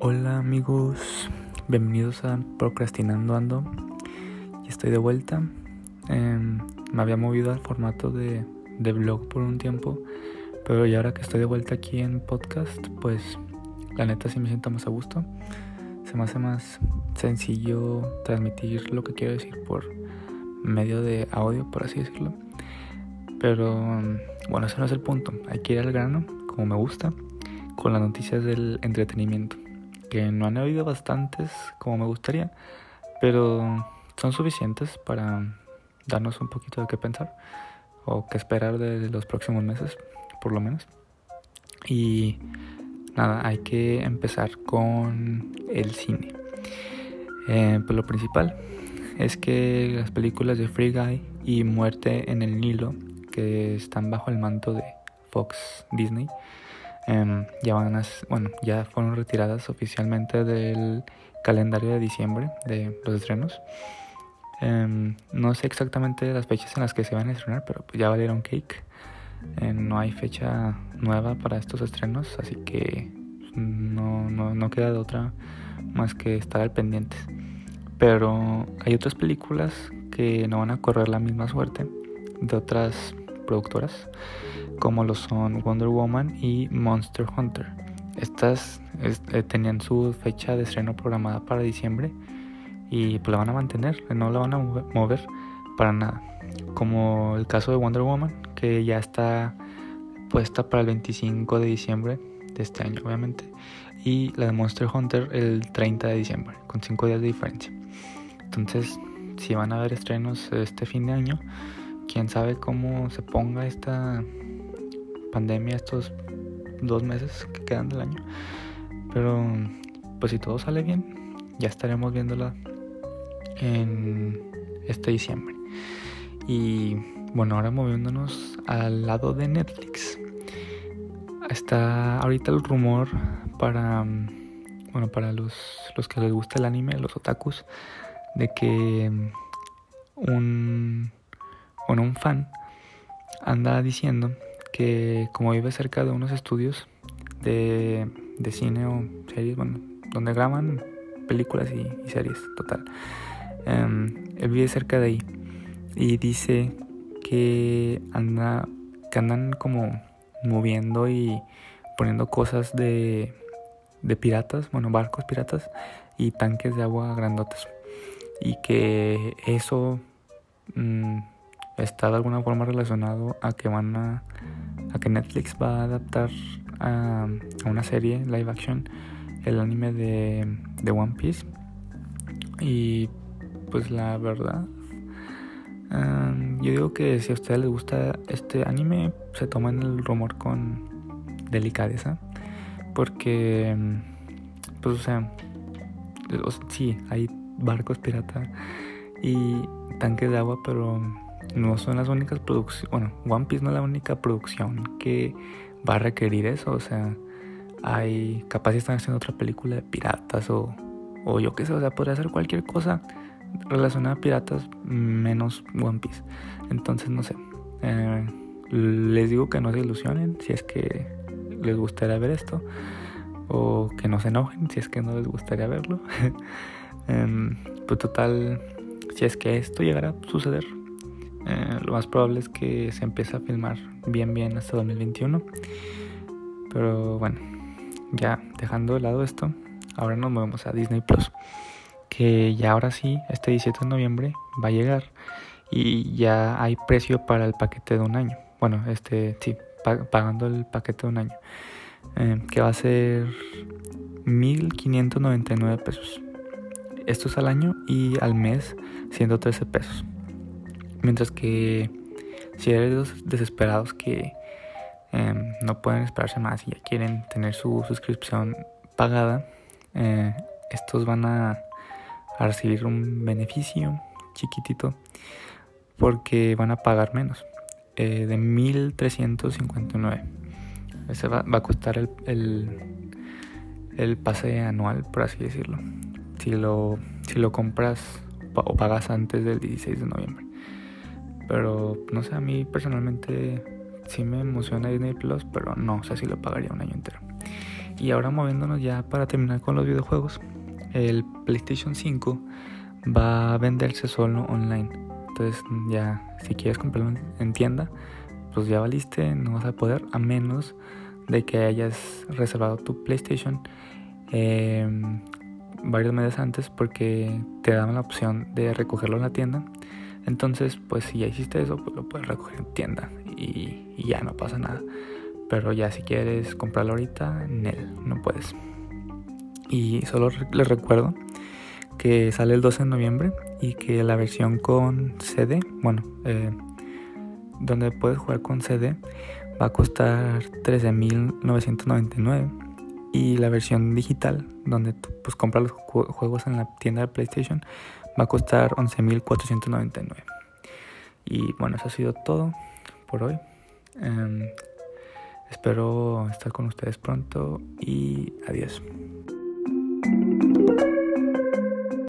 Hola amigos, bienvenidos a Procrastinando Ando. Y estoy de vuelta. Em, me había movido al formato de, de blog por un tiempo, pero ya ahora que estoy de vuelta aquí en podcast, pues la neta sí me siento más a gusto. Se me hace más sencillo transmitir lo que quiero decir por medio de audio, por así decirlo. Pero bueno, ese no es el punto. Hay que ir al grano, como me gusta, con las noticias del entretenimiento. Que no han habido bastantes como me gustaría, pero son suficientes para darnos un poquito de qué pensar o qué esperar de los próximos meses, por lo menos. Y nada, hay que empezar con el cine. Eh, pues lo principal es que las películas de Free Guy y Muerte en el Nilo, que están bajo el manto de Fox Disney, em, ya van a, bueno, ya fueron retiradas oficialmente del calendario de diciembre de los estrenos. Em, no sé exactamente las fechas en las que se van a estrenar, pero pues ya valieron cake. Eh, no hay fecha nueva para estos estrenos, así que no, no, no queda de otra más que estar al pendiente. Pero hay otras películas que no van a correr la misma suerte de otras productoras, como lo son Wonder Woman y Monster Hunter. Estas eh, tenían su fecha de estreno programada para diciembre y pues la van a mantener, no la van a mover para nada. Como el caso de Wonder Woman, que ya está puesta para el 25 de diciembre de este año, obviamente. Y la de Monster Hunter el 30 de diciembre, con 5 días de diferencia. Entonces, si van a haber estrenos este fin de año, quién sabe cómo se ponga esta pandemia estos dos meses que quedan del año. Pero, pues si todo sale bien, ya estaremos viéndola en este diciembre. Y bueno, ahora moviéndonos al lado de Netflix. Está ahorita el rumor para, bueno, para los, los que les gusta el anime, los otakus, de que un, bueno, un fan anda diciendo que como vive cerca de unos estudios de, de cine o series, bueno, donde graban películas y, series, total. Em, él vive cerca de ahí y dice que anda que andan como moviendo y poniendo cosas de, de piratas, bueno, barcos piratas y tanques de agua grandotes. Y que eso mm, está de alguna forma relacionado a que van a, a que Netflix va a adaptar a, una serie live action el anime de, de One Piece. Y pues la verdad, yo digo que si a ustedes les gusta este anime, se toman el rumor con delicadeza. Porque, pues o sea, sí, hay barcos pirata y tanques de agua, pero no son las únicas producciones. Bueno, One Piece no es la única producción que va a requerir eso. O sea, hay, capaz si están haciendo otra película de piratas o, o yo qué sé, o sea, podría ser cualquier cosa relacionada a piratas menos One Piece. Entonces, no sé. Eh, les digo que no se ilusionen si es que les gustaría ver esto. O que no se enojen si es que no les gustaría verlo. Em, pues total, si es que esto llegara a suceder, eh, lo más probable es que se empiece a filmar bien bien hasta 2021. Pero bueno, ya dejando de lado esto, ahora nos movemos a Disney Plus que ya ahora sí, este 17 de noviembre va a llegar y ya hay precio para el paquete de un año. Bueno, este sí, pagando el paquete de un año, eh, que va a ser 1.599 pesos. Esto es al año y al mes 113 pesos. Mientras que si eres de los desesperados que em, no pueden esperarse más y ya quieren tener su suscripción pagada, eh, estos van a recibir un beneficio chiquitito porque van a pagar menos eh, de 1359 ese va, va a costar el, el, el, pase anual por así decirlo. Si lo, si lo compras o pagas antes del 16 de noviembre pero no sé a mí personalmente sí me emociona Disney Plus pero no sé si lo pagaría un año entero y ahora moviéndonos ya para terminar con los videojuegos, el PlayStation 5 va a venderse solo online. Entonces ya si quieres comprarlo en tienda, pues ya valiste, no vas a poder a menos de que hayas reservado tu PlayStation em, varios meses antes porque te dan la opción de recogerlo en la tienda. Entonces, pues si ya hiciste eso, pues lo puedes recoger en tienda y, ya no pasa nada. Pero ya si quieres comprarlo ahorita, en él no puedes. Y solo les recuerdo que sale el 12 de noviembre y que la versión con CD, bueno, eh, donde puedes jugar con CD, va a costar 13.999 y la versión digital, donde tú pues, compras los juegos en la tienda de PlayStation, va a costar 11.499. Y bueno, eso ha sido todo por hoy. Em, espero estar con ustedes pronto y adiós.